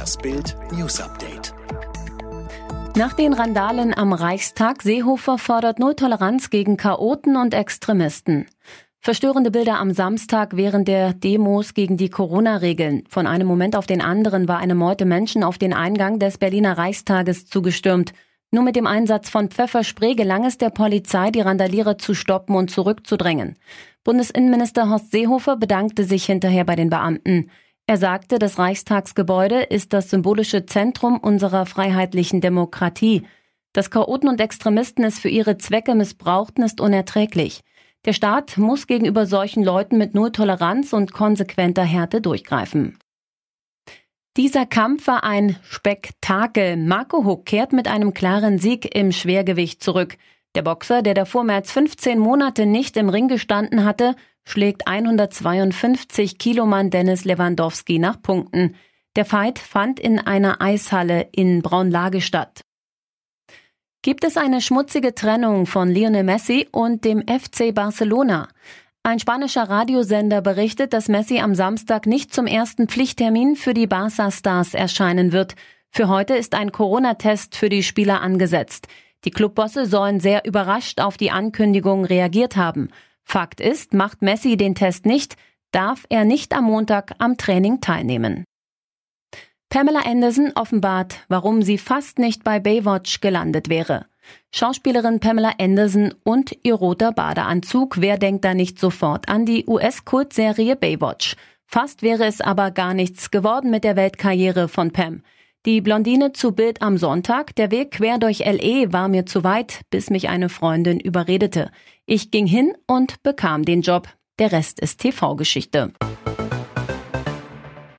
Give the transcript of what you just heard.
Das Bild News Update. Nach den Randalen am Reichstag Seehofer fordert Null Toleranz gegen Chaoten und Extremisten. Verstörende Bilder am Samstag während der Demos gegen die Corona-Regeln. Von einem Moment auf den anderen war eine Meute Menschen auf den Eingang des Berliner Reichstages zugestürmt. Nur mit dem Einsatz von Pfefferspray gelang es der Polizei, die Randalierer zu stoppen und zurückzudrängen. Bundesinnenminister Horst Seehofer bedankte sich hinterher bei den Beamten. Er sagte, das Reichstagsgebäude ist das symbolische Zentrum unserer freiheitlichen Demokratie. Dass Chaoten und Extremisten es für ihre Zwecke missbrauchten, ist unerträglich. Der Staat muss gegenüber solchen Leuten mit Null Toleranz und konsequenter Härte durchgreifen. Dieser Kampf war ein Spektakel. Marco Huck kehrt mit einem klaren Sieg im Schwergewicht zurück. Der Boxer, der davor mehr als 15 Monate nicht im Ring gestanden hatte, schlägt 152 Kilomann Dennis Lewandowski nach Punkten. Der Fight fand in einer Eishalle in Braunlage statt. Gibt es eine schmutzige Trennung von Lionel Messi und dem FC Barcelona? Ein spanischer Radiosender berichtet, dass Messi am Samstag nicht zum ersten Pflichttermin für die Barca-Stars erscheinen wird. Für heute ist ein Corona-Test für die Spieler angesetzt. Die Clubbosse sollen sehr überrascht auf die Ankündigung reagiert haben. Fakt ist, macht Messi den Test nicht, darf er nicht am Montag am Training teilnehmen. Pamela Anderson offenbart, warum sie fast nicht bei Baywatch gelandet wäre. Schauspielerin Pamela Anderson und ihr roter Badeanzug, wer denkt da nicht sofort an die US-Kultserie Baywatch? Fast wäre es aber gar nichts geworden mit der Weltkarriere von Pam. Die Blondine zu Bild am Sonntag, der Weg quer durch LE war mir zu weit, bis mich eine Freundin überredete. Ich ging hin und bekam den Job. Der Rest ist TV-Geschichte.